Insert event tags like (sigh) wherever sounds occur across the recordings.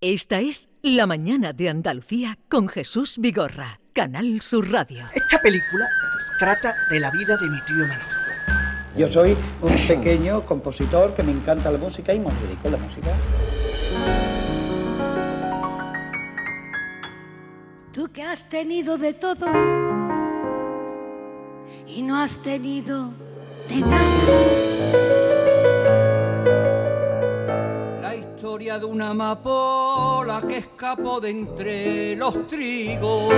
Esta es La Mañana de Andalucía con Jesús Vigorra, Canal Sur Radio. Esta película trata de la vida de mi tío Manolo. Yo soy un pequeño compositor que me encanta la música y me dedico a la música. Tú que has tenido de todo y no has tenido de nada. Historia de una amapola que escapó de entre los trigos.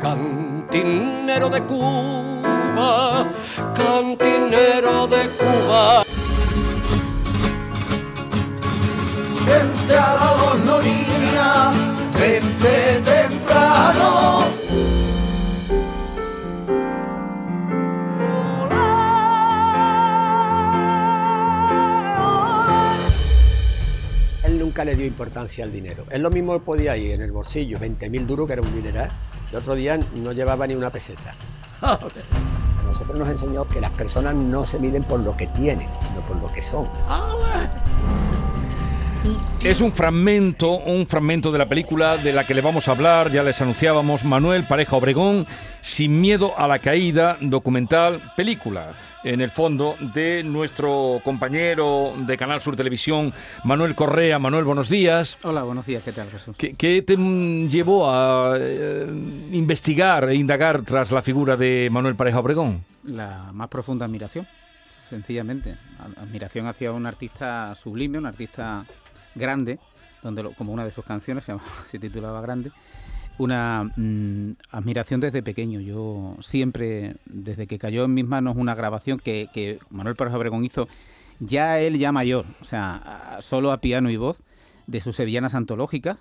Cantinero de Cuba, cantinero de Cuba. Vente a la vente temprano. Nunca le dio importancia al dinero. Él lo mismo podía ir en el bolsillo, 20.000 duros, que era un dineral. El otro día no llevaba ni una peseta. (laughs) A nosotros nos enseñó que las personas no se miden por lo que tienen, sino por lo que son. Es un fragmento, un fragmento de la película de la que le vamos a hablar, ya les anunciábamos, Manuel Pareja Obregón, Sin miedo a la caída, documental, película, en el fondo, de nuestro compañero de Canal Sur Televisión, Manuel Correa. Manuel, buenos días. Hola, buenos días, ¿qué tal, Jesús? ¿Qué, qué te mm, llevó a eh, investigar e indagar tras la figura de Manuel Pareja Obregón? La más profunda admiración, sencillamente. Admiración hacia un artista sublime, un artista grande, donde lo- como una de sus canciones se, llamaba- (laughs) se titulaba Grande. Una mm, admiración desde pequeño. Yo siempre, desde que cayó en mis manos una grabación que, que Manuel Pareja Obregón hizo, ya él ya mayor, o sea, solo a piano y voz, de sus sevillanas antológicas.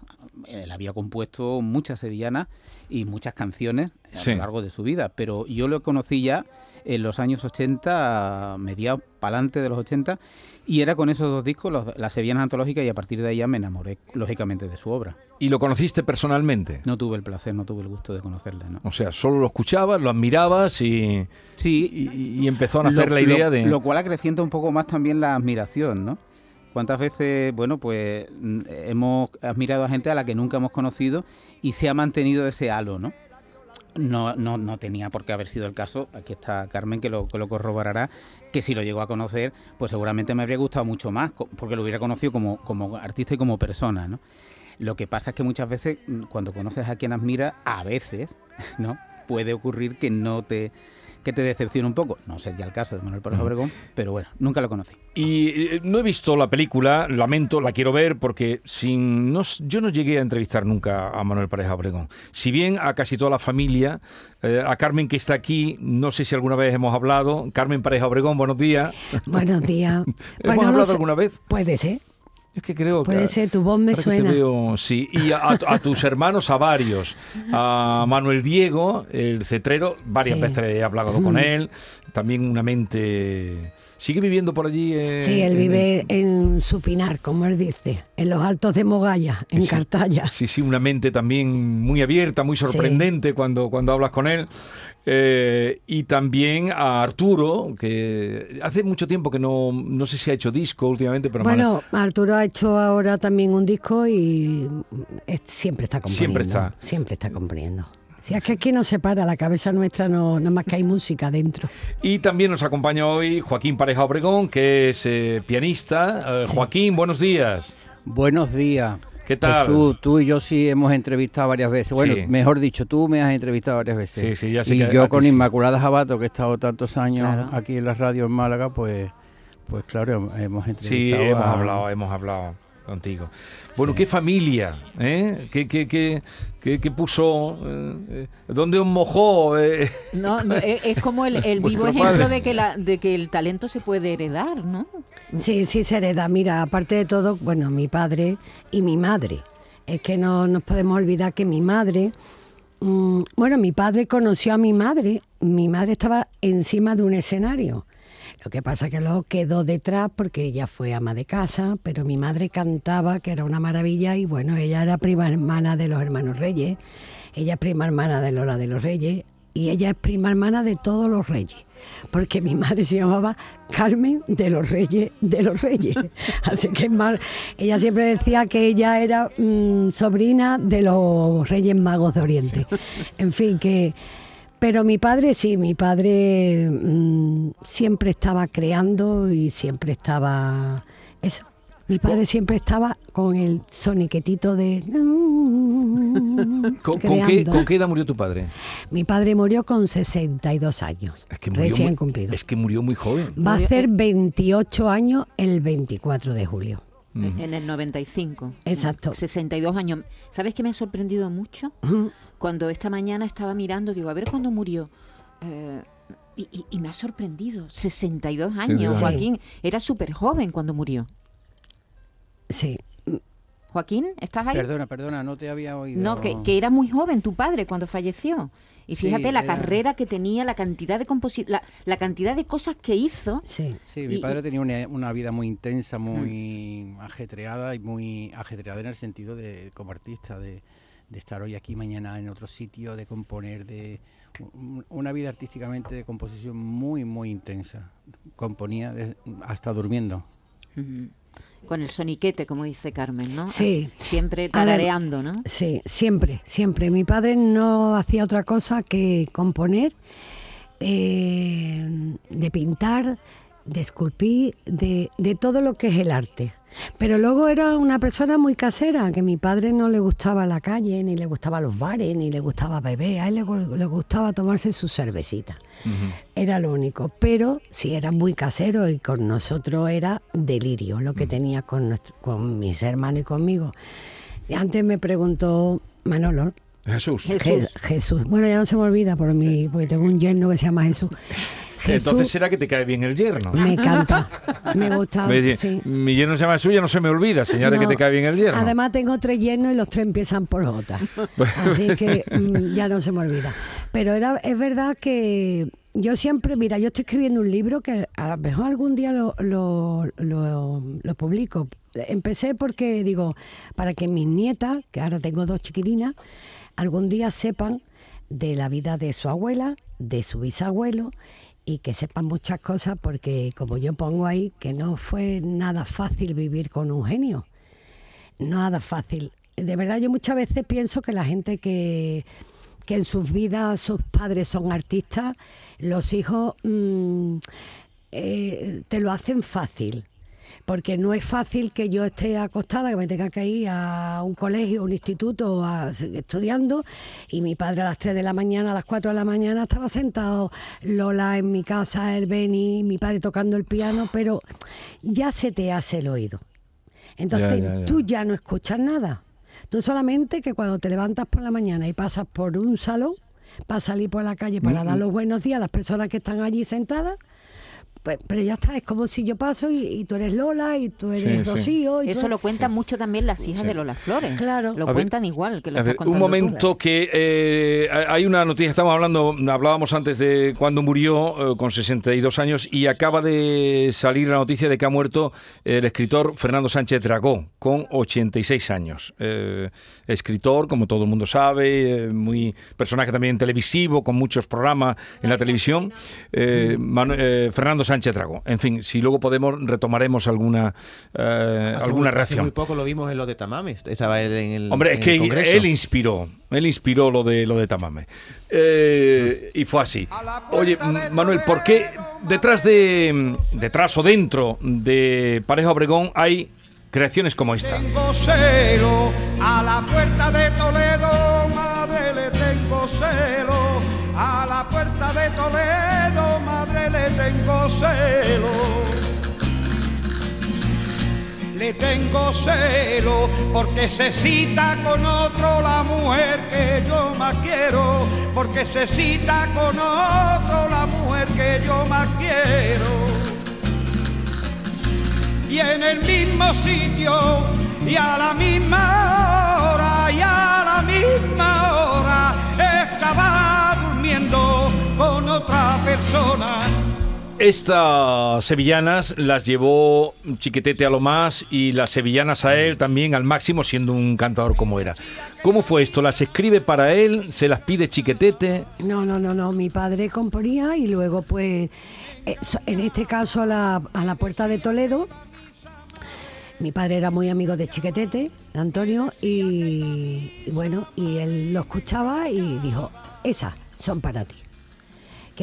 Él había compuesto muchas sevillanas y muchas canciones a Sí. lo largo de su vida, pero yo lo conocí ya en los años 80, mediados para adelante de los 80, y era con esos dos discos, los- las sevillanas antológicas, y a partir de ahí ya me enamoré, lógicamente, de su obra. ¿Y lo conociste personalmente? No tuve el placer, no tuve el gusto de conocerle, ¿no? O sea, solo lo escuchabas, lo admirabas y, Sí, y- y empezó a nacer lo- la idea lo- de... Lo cual acrecienta un poco más también la admiración, ¿no? ¿Cuántas veces, bueno, pues mm, hemos admirado a gente a la que nunca hemos conocido y se ha mantenido ese halo, ¿no? No, no, tenía por qué haber sido el caso, aquí está Carmen que lo, que lo corroborará, que si lo llegó a conocer, pues seguramente me habría gustado mucho más, porque lo hubiera conocido como, como artista y como persona, ¿no? Lo que pasa es que muchas veces, mm, cuando conoces a quien admira, a veces, (laughs) ¿no? Puede ocurrir que no te que te decepcione un poco. No sería el caso de Manuel Pérez Obregón, pero bueno, nunca lo conocí. Y eh, no he visto la película, lamento, la quiero ver porque sin no, yo no llegué a entrevistar nunca a Manuel Pareja Obregón. Si bien a casi toda la familia, eh, a Carmen que está aquí, no sé si alguna vez hemos hablado. Carmen Pareja Obregón, buenos días. Buenos días. (laughs) ¿Hemos Bueno, no hablado sé- alguna vez? Puede ser, Es que creo puede que... ser, tu voz me suena. veo, sí, y a, a tus (laughs) hermanos, a varios, a Manuel Diego, el cetrero, varias Sí. veces he hablado con él, también una mente... ¿Sigue viviendo por allí? eh, Sí, él en- vive en Supinar, como él dice, en los altos de Mogaya, en Sí. Cartaya. Sí, sí, una mente también muy abierta, muy sorprendente cuando, cuando hablas con él. Eh, y también a Arturo, que hace mucho tiempo que no, no sé si ha hecho disco últimamente, pero Bueno, Arturo ha hecho ahora también un disco y es- siempre está componiendo. Siempre está. Siempre está componiendo. Si es que aquí no se para, la cabeza nuestra no, nada más que hay música dentro. Y también nos acompaña hoy Joaquín Pareja Obregón, que es eh, pianista. Eh, Sí. Joaquín, buenos días. Buenos días. ¿Qué tal? Jesús, tú y yo sí hemos entrevistado varias veces. Bueno, Sí. mejor dicho, tú me has entrevistado varias veces. Sí, sí, ya sé Y que yo con sí. Inmaculada Jabato, que he estado tantos años Claro. aquí en la radio en Málaga, pues, pues claro, hemos entrevistado. Sí, hemos a- hablado, hemos hablado contigo. Bueno, Sí. qué familia, ¿eh? ¿Qué, qué, qué, qué- qué puso? eh, eh, ¿Dónde os mojó? eh? No, no, es, como el, el (laughs) vivo ejemplo padre. de que, la, de que el talento se puede heredar, ¿no? Sí, sí se hereda. Mira, aparte de todo, bueno, mi padre y mi madre. Es que no nos podemos olvidar que mi madre, mm, bueno, mi padre conoció a mi madre. Mi madre estaba encima de un escenario. Lo que pasa que luego quedó detrás porque ella fue ama de casa, pero mi madre cantaba, que era una maravilla, y bueno, ella era prima hermana de los hermanos Reyes, ella es prima hermana de Lola de los Reyes, y ella es prima hermana de todos los reyes, porque mi madre se llamaba Carmen de los Reyes de los Reyes. (laughs) Así que es más, ella siempre decía que ella era mm, sobrina de los Reyes Magos de Oriente. En fin, que... Pero mi padre sí, mi padre mm, siempre estaba creando y siempre estaba... Eso, mi padre siempre estaba con el soniquetito de... (laughs) ¿Con, con qué, con qué edad murió tu padre? Mi padre murió con 62 años, Es que murió recién muy, cumplido. Es que murió muy joven. Va a hacer 28 años el 24 de julio. En el 95. Exacto. 62 años. ¿Sabes qué me ha sorprendido mucho? Ujú. Cuando esta mañana estaba mirando, digo, a ver cuándo murió. Eh, y, y- y me ha sorprendido. 62 años, Sí. Joaquín. Era súper joven cuando murió. Sí. Joaquín, ¿estás ahí? Perdona, perdona, no te había oído. No, que, que era muy joven tu padre cuando falleció. Y Sí, fíjate la era- carrera que tenía, la cantidad de composi la, la cantidad de cosas que hizo. Sí. Sí, mi Y- padre tenía una, una vida muy intensa, muy ajetreada y muy ajetreada en el sentido de como artista, de, de estar hoy aquí, mañana en otro sitio, de componer, de un- una vida artísticamente de composición muy, muy intensa. Componía de- hasta durmiendo. Con el soniquete, como dice Carmen, ¿no? Sí. Siempre tarareando, ¿no? Sí, siempre, siempre. Mi padre no hacía otra cosa que componer, eh, de pintar, de esculpir, de, de todo lo que es el arte. Pero luego era una persona muy casera, que a mi padre no le gustaba la calle, ni le gustaba los bares, ni le gustaba beber, a él le, le gustaba tomarse su cervecita. Era lo único. Pero sí era muy casero y con nosotros era delirio lo que tenía con, nuestro- con mis hermanos y conmigo. Y antes me preguntó Manolo. Jesús. Je- Jesús. Bueno, ya no se me olvida por mí, porque tengo un yerno que se llama Jesús. (laughs) Jesús Entonces será que te cae bien el yerno. me encanta. Me gusta. (laughs) Me dice, sí. Mi yerno se llama suya, no se me olvida, señora, que No, te cae bien el yerno. Además tengo tres yernos y los tres empiezan por J. (laughs) Así que mm, ya no se me olvida. Pero era, es verdad que yo siempre, mira, yo estoy escribiendo un libro que a lo mejor algún día lo, lo, lo- lo publico. Empecé porque digo, para que mis nietas, que ahora tengo dos chiquilinas, algún día sepan de la vida de su abuela, de su bisabuelo y que sepan muchas cosas porque como yo pongo ahí que no fue nada fácil vivir con un genio nada fácil. De verdad, yo muchas veces pienso que la gente que, que en sus vidas sus padres son artistas, los hijos mm, eh, te lo hacen fácil. Porque no es fácil que yo esté acostada, que me tenga que ir a un colegio, un instituto, a- estudiando, y mi padre a las 3 de la mañana, a las 4 de la mañana estaba sentado, Lola en mi casa, el Beni, mi padre tocando el piano, pero ya se te hace el oído. Entonces Ya, ya, ya. tú ya no escuchas nada. Tú solamente que cuando te levantas por la mañana y pasas por un salón, para salir por la calle para Mm, dar los buenos días a las personas que están allí sentadas, pues, pero ya está, es como si yo paso y, y tú eres Lola y tú eres Sí, sí. Rocío. Y Eso lo cucuentan mucho también las hijas Sí. de Lola Flores. Claro. Lo A ver, cuentan igual que lo estás ver, un contando tú. momento que eh, hay una noticia, estamos hablando, hablábamos antes de cuando murió eh, con 62 años y acaba de salir la noticia de que ha muerto el escritor Fernando Sánchez Dragó con 86 años. Eh, escritor, como todo el mundo sabe, eh, muy personaje también televisivo, con muchos programas en la televisión. Eh, Manu- eh, Fernando Sánchez Dragó. En fin, si luego podemos, retomaremos alguna, eh, alguna muy- hace reacción. muy poco lo vimos en lo de Tamames. Estaba él en el. Hombre, en es que el él inspiró, él inspiró lo de lo de Tamame. Eh, y fue así. Oye, Manuel, ¿por qué detrás de detrás o dentro de Pareja Obregón hay creaciones como esta? Tengo celo a la puerta de Toledo, madre le tengo celo. A la puerta de Toledo, tengo celo. Le tengo celo porque se cita con otro la mujer que yo más quiero. Porque se cita con otro la mujer que yo más quiero y en el mismo sitio y a la misma hora y a la misma hora estaba durmiendo con otra persona. Estas sevillanas las llevó Chiquetete a lo más y las sevillanas a él también al máximo, siendo un cantador como era. ¿Cómo fue esto? ¿Las escribe para él? ¿Se las pide Chiquetete? No, no, no, no. Mi padre componía y luego, pues, eh, en este caso a la, a la puerta de Toledo. Mi padre era muy amigo de Chiquetete, de Antonio, y, y bueno, y él lo escuchaba y dijo, esas son para ti.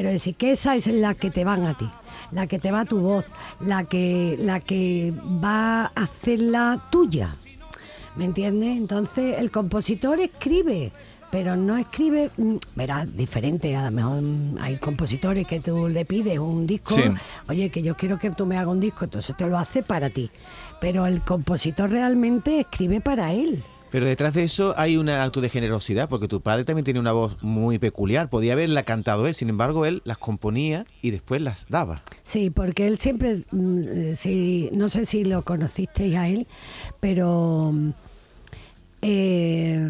Quiero decir que esa es la que te van a ti, la que te va a tu voz, la que, la que va a hacerla tuya. ¿Me entiendes? Entonces el compositor escribe, pero no escribe, mm, verás, diferente. A lo mejor mm, hay compositores que tú le pides un disco, Sí. oye, que yo quiero que tú me hagas un disco, entonces te lo hace para ti. Pero el compositor realmente escribe para él. Pero detrás de eso hay un acto de generosidad, porque tu padre también tiene una voz muy peculiar. Podía haberla cantado él, sin embargo, él las componía y después las daba. Sí, porque él siempre, mm, eh, sí, no sé si lo conocisteis a él, pero mm, eh,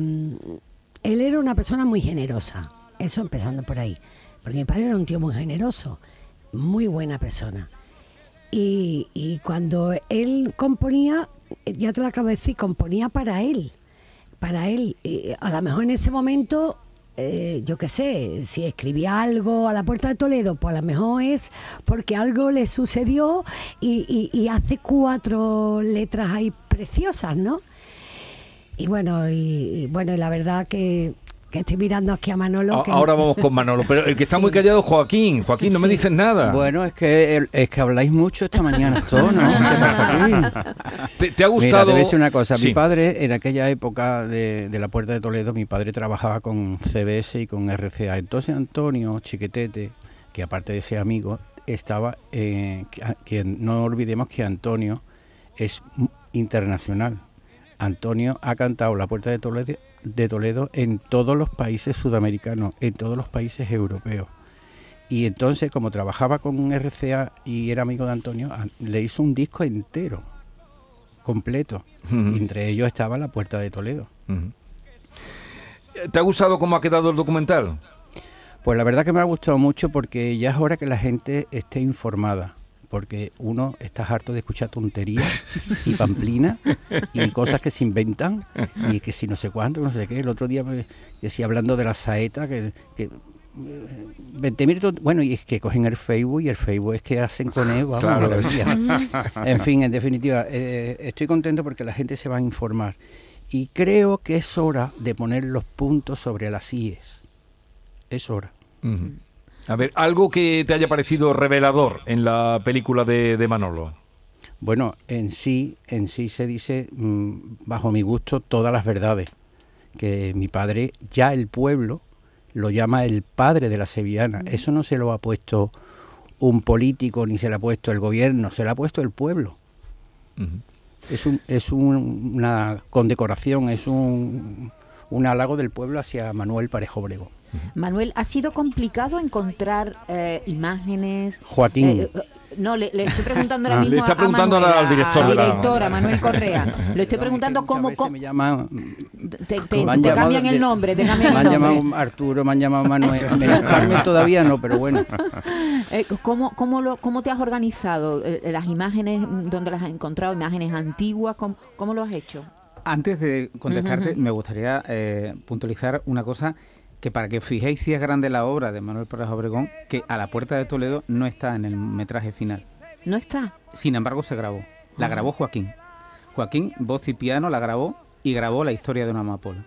él era una persona muy generosa, eso empezando por ahí, porque mi padre era un tío muy generoso, muy buena persona. Y, y cuando él componía, eh, ya te lo acabo de decir, componía para él, para él. Y a lo mejor en ese momento, eh, yo qué sé, si escribía algo a la puerta de Toledo, pues a lo mejor es porque algo le sucedió y, hace cuatro letras ahí preciosas, ¿no? Y bueno, y, y bueno, y la verdad que, que estoy mirando aquí a Manolo. A- que- Ahora vamos con Manolo, pero el que está (laughs) muy callado es Joaquín. Joaquín, no me dices nada. Bueno, es que es que habláis mucho esta mañana todos, ¿no? ¿Qué pasa aquí? ¿Te, te ha Mira, gustado? te voy a decir una cosa. Sí. Mi padre, en aquella época de, de la Puerta de Toledo, mi padre trabajaba con CBS y con RCA. Entonces Antonio Chiquetete, que aparte de ser amigo, estaba... eh, que, que no olvidemos que Antonio es internacional. Antonio ha cantado la Puerta de Toledo, de Toledo en todos los países sudamericanos, en todos los países europeos. Y entonces, como trabajaba con RCA y era amigo de Antonio, le hizo un disco entero, completo. Entre ellos estaba La Puerta de Toledo. ¿Te ha gustado cómo ha quedado el documental? Pues la verdad que me ha gustado mucho porque ya es hora que la gente esté informada. Porque uno está harto de escuchar tonterías y pamplinas y cosas que se inventan y que si no sé cuánto, no sé qué. El otro día, que si hablando de la saeta, que, que 20.000 tont- bueno y es que cogen el Facebook y el Facebook es que hacen con él vamos, Claro. (laughs) en fin en definitiva eh, estoy contento porque la gente se va a informar y creo que es hora de poner los puntos sobre las IES es hora Ujú. A ver, algo que te haya parecido revelador en la película de, de Manolo. Bueno, en sí, en sí se dice, mm, bajo mi gusto, todas las verdades. Que mi padre, ya el pueblo, lo llama el padre de la sevillana. Eso no se lo ha puesto un político ni se lo ha puesto el gobierno, se lo ha puesto el pueblo. Es, un, es un- una condecoración, es un, un halago del pueblo hacia Manuel Parejo Obregón. Manuel, ¿ha sido complicado encontrar eh, imágenes? Joaquín. Eh, eh, no, le, le estoy preguntando ahora Ah. mismo Le está a- a preguntando Manuel, al director al de la- director, a Manuel Correa. (laughs) Le estoy preguntando cómo, me llaman- te, te- Me han te llamado cambian el nombre, te Me cambian han el nombre. llamado Arturo, me han llamado Manuel. Menos Carmen todavía no, pero bueno. (laughs) Eh, ¿cómo, cómo, lo, ¿Cómo te has organizado? Eh, las imágenes, ¿dónde las has encontrado? ¿Imágenes antiguas? ¿Cómo, cómo lo has hecho? Antes de contestarte, me gustaría eh, puntualizar una cosa que para que os fijéis si es grande la obra de Manuel Pérez Obregón, que a la puerta de Toledo no está en el metraje final. ¿No está? Sin embargo, se grabó. La Ah. grabó Joaquín. Joaquín, voz y piano, la grabó y grabó la historia de una amapola.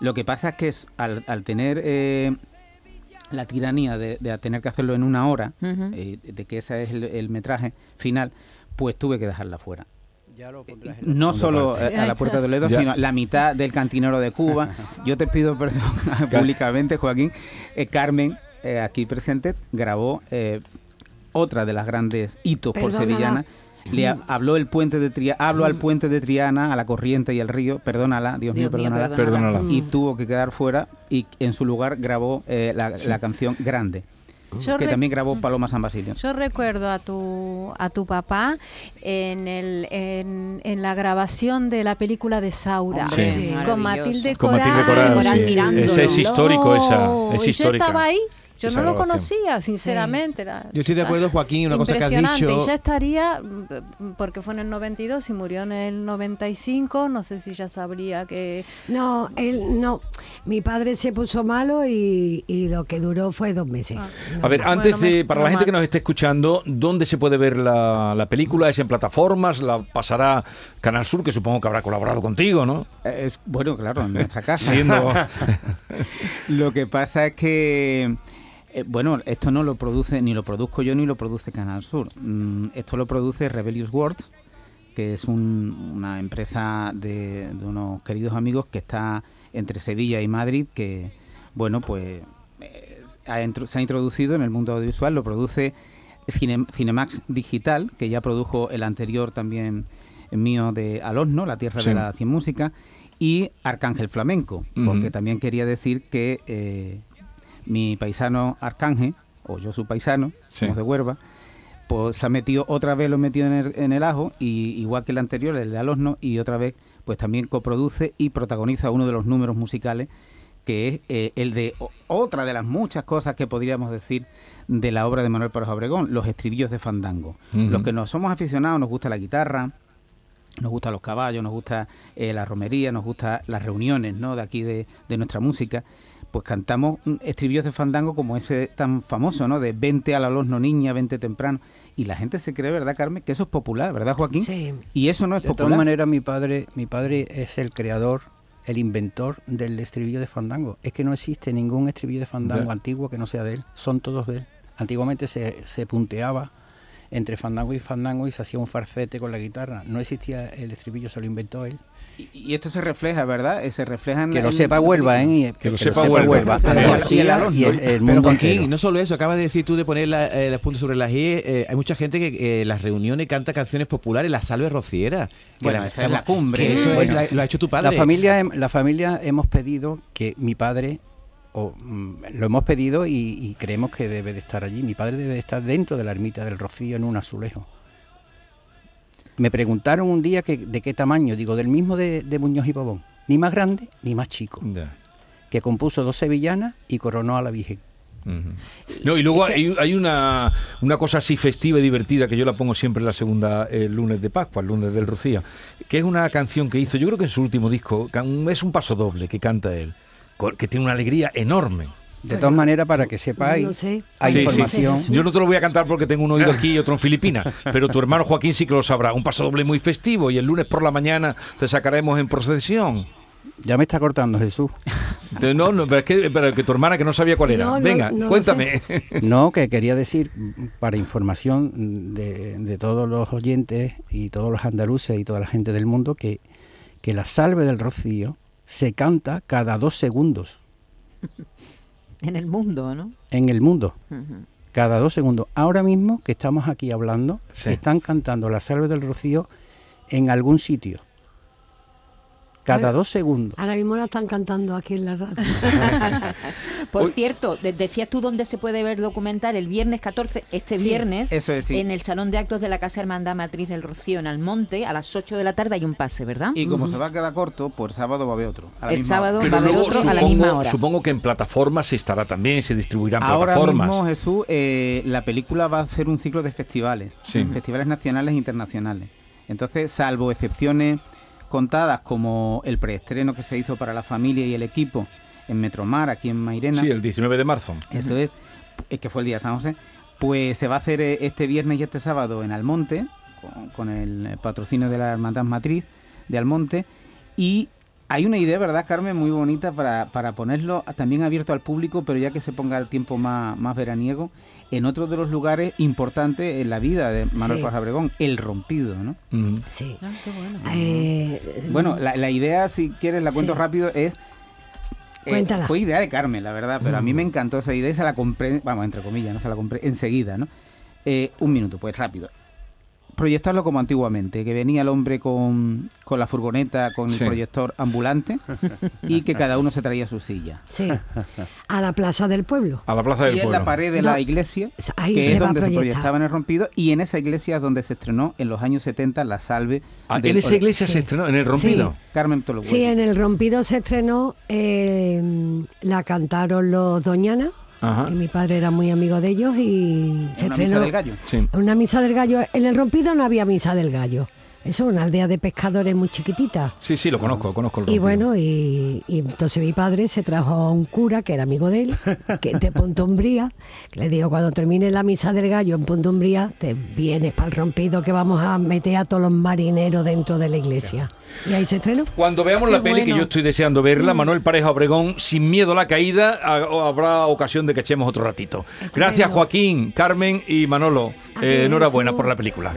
Lo que pasa es que es, al, al tener eh, la tiranía de, de tener que hacerlo en una hora, eh, de que ese es el, el metraje final, pues tuve que dejarla fuera. Ya lo pondrás en la No solo parte. eh, a la puerta de Toledo, Ya. sino la mitad del cantinero de Cuba. (laughs) Yo te pido perdón (laughs) públicamente, Joaquín. Eh, Carmen, eh, aquí presente, grabó eh, otra de las grandes hitos por sevillana. Le ha- habló el puente de Triana, hablo al puente de Triana, a la corriente y al río, perdónala, Dios, mío, mío, perdónala, perdónala. Perdónala. y tuvo que quedar fuera y en su lugar grabó eh, la, la canción Grande, Yo que también grabó Paloma San Basilio. Yo recuerdo a tu, a tu papá en, el, en, en la grabación de la película de Saura, Sí. maravilloso. con Matilde Con Coral. Matilde Coral, Coral sí. Ese es histórico, esa. Es y histórica. Yo estaba ahí Yo no lo grabación. conocía, sinceramente. era- Yo estoy de acuerdo, Joaquín, una cosa que has Impresionante. dicho. Y ya estaría, mm, porque fue en el 92 y murió en el 95, no sé si ya sabría que... No, él no. Mi padre se puso malo y, y lo que duró fue dos meses. Ah. A ver, antes Bueno, de, me- para la gente que nos esté escuchando, ¿dónde se puede ver la, la película? ¿Es en plataformas? ¿La pasará Canal Sur, que supongo que habrá colaborado contigo, no? Es, bueno, claro, en nuestra (laughs) casa. Siendo- (laughs) lo que pasa es que, eh, bueno, esto no lo produce, ni lo produzco yo, ni lo produce Canal Sur. Mm, esto lo produce Rebellious Words, que es un- una empresa de, de unos queridos amigos que está entre Sevilla y Madrid, que, bueno, pues eh, ha se ha introducido en el mundo audiovisual, lo produce Cine- Cinemax Digital, que ya produjo el anterior también mío de Al Horno, La Tierra Sí. de la Cien Música, y Arcángel Flamenco, porque también quería decir que eh, mi paisano Arcángel, o yo su paisano, Sí. somos de Huerva, pues se ha metido, otra vez lo metió en el, en el ajo, y igual que el anterior, el de Al Horno, y otra vez pues también coproduce y protagoniza uno de los números musicales que es eh, el de otra de las muchas cosas que podríamos decir de la obra de Manuel Pérez Obregón, los estribillos de Fandango. Los que nos somos aficionados, nos gusta la guitarra, nos gustan los caballos, nos gusta eh, la romería, nos gusta las reuniones ¿no? de aquí de, de nuestra música, pues cantamos estribillos de fandango como ese tan famoso, ¿no? De vente al horno niña, vente temprano. Y la gente se cree, ¿verdad, Carmen? Que eso es popular, ¿verdad, Joaquín? Sí. Y eso no es De todas popular. maneras, mi padre, mi padre es el creador, el inventor del estribillo de fandango. Es que no existe ningún estribillo de fandango antiguo que no sea de él. Son todos de él. Antiguamente se, se punteaba entre fandango y fandango y se hacía un farcete con la guitarra. No existía el estribillo, se lo inventó él. Y, y esto se refleja, ¿verdad? Eh, Se refleja en Que en- lo sepa Huelva, ¿eh? Y- Que lo sepa Huelva. Andalucía y el, ¿no? el Pero mundo entero. y no solo eso, acabas de decir tú de poner la- eh, los puntos sobre las i. eh, hay mucha gente que eh, las reuniones canta canciones populares, la salve rociera. que Bueno, la- esa es la cumbre. que eso es- Bueno, la- lo ha hecho tu padre. La familia, la familia hemos pedido que mi padre, o mm, lo hemos pedido y, y creemos que debe de estar allí. Mi padre debe de estar dentro de la ermita del Rocío en un azulejo. Me preguntaron un día que, de qué tamaño, digo, del mismo de, de Muñoz y Pavón. Ni más grande ni más chico. Que compuso dos sevillanas y coronó a la Virgen. No, y luego hay, hay una, una cosa así festiva y divertida que yo la pongo siempre la segunda el lunes de Pascua, el lunes del Rocío, que es una canción que hizo, yo creo que en su último disco, es un paso doble que canta él, que tiene una alegría enorme. De todas maneras, para que sepáis, no sé. hay Sí, sí. información. Yo no te lo voy a cantar porque tengo un oído aquí y otro en Filipinas, (laughs) pero tu hermano Joaquín sí que lo sabrá. Un paso doble muy festivo y el lunes por la mañana te sacaremos en procesión. Ya me está cortando Jesús. No, no, pero es que, pero que tu hermana que no sabía cuál era. No, Venga, no cuéntame. (laughs) No, que quería decir, para información de, de todos los oyentes y todos los andaluces y toda la gente del mundo, que, que la salve del rocío se canta cada dos segundos (laughs) En el mundo, ¿no? en el mundo. Cada dos segundos. Ahora mismo que estamos aquí hablando, Sí. están cantando la salve del rocío en algún sitio. Cada dos segundos. Ahora mismo la están cantando aquí en la radio. (laughs) Por Hoy- cierto, de- decías tú dónde se puede ver documental el viernes 14, este Sí, viernes, eso es, sí. en el Salón de Actos de la Casa Hermandad Matriz del Rocío, en Almonte, a las 8 de la tarde hay un pase, ¿verdad? Y como se va a quedar corto, pues sábado va a haber otro. a la El misma sábado hora. va a haber otro a la misma hora. supongo que en plataformas se estará también, se distribuirán Ahora plataformas. mismo, Jesús, eh, la película va a hacer un ciclo de festivales, Sí. festivales nacionales e internacionales. Entonces, salvo excepciones contadas como el preestreno que se hizo para la familia y el equipo en Metromar, aquí en Mairena, Sí, el 19 de marzo. eso es, eh, que fue el día de San José, pues se va a hacer eh, este viernes y este sábado en Almonte, con, con el patrocinio de la Hermandad Matriz de Almonte, y hay una idea, ¿verdad, Carmen? Muy bonita para, para ponerlo también abierto al público, pero ya que se ponga el tiempo más, más veraniego, en otro de los lugares importantes en la vida de Manuel Sí. Paz Abregón, el rompido, ¿no? Sí. Ah, qué bueno. Eh, Bueno, la, la idea, si quieres, la cuento Sí. rápido, es... eh, Cuéntala. fue idea de Carmen, la verdad, pero a mí me encantó esa idea y se la compré, vamos, entre comillas, no se la compré enseguida, ¿no? Eh, un minuto, pues rápido. Proyectarlo como antiguamente, que venía el hombre con, con la furgoneta, con Sí. el proyector ambulante y que cada uno se traía su silla. sí. A la plaza del pueblo. A la plaza del Y en pueblo. la pared de No, la iglesia, ahí que se es donde se proyectar. proyectaba en el rompido, y en esa iglesia es donde se estrenó en los años 70 la salve. Ah, del- en esa iglesia Sí. se estrenó, en el rompido. Carmen Tolo Sí, en el rompido se estrenó, eh, la cantaron los Doñana Ajá. Y mi padre era muy amigo de ellos y se una estrenó. misa del gallo. Sí. Una misa del gallo. En el rompido no había misa del gallo. Eso es una aldea de pescadores muy chiquitita. Sí, sí, lo conozco, conozco el Y bueno, y, y entonces mi padre se trajo a un cura que era amigo de él, que es de (laughs) Pontumbría, que le digo, cuando termine la misa del gallo en Pontumbría, te vienes para el rompido que vamos a meter a todos los marineros dentro de la iglesia. Y ahí se estrenó. Cuando veamos Qué la peli, que yo estoy deseando verla, Manuel Pareja Obregón, Sin miedo a la caída, ha- habrá ocasión de que echemos otro ratito. Gracias Joaquín, Carmen y Manolo. Eh, enhorabuena por la película.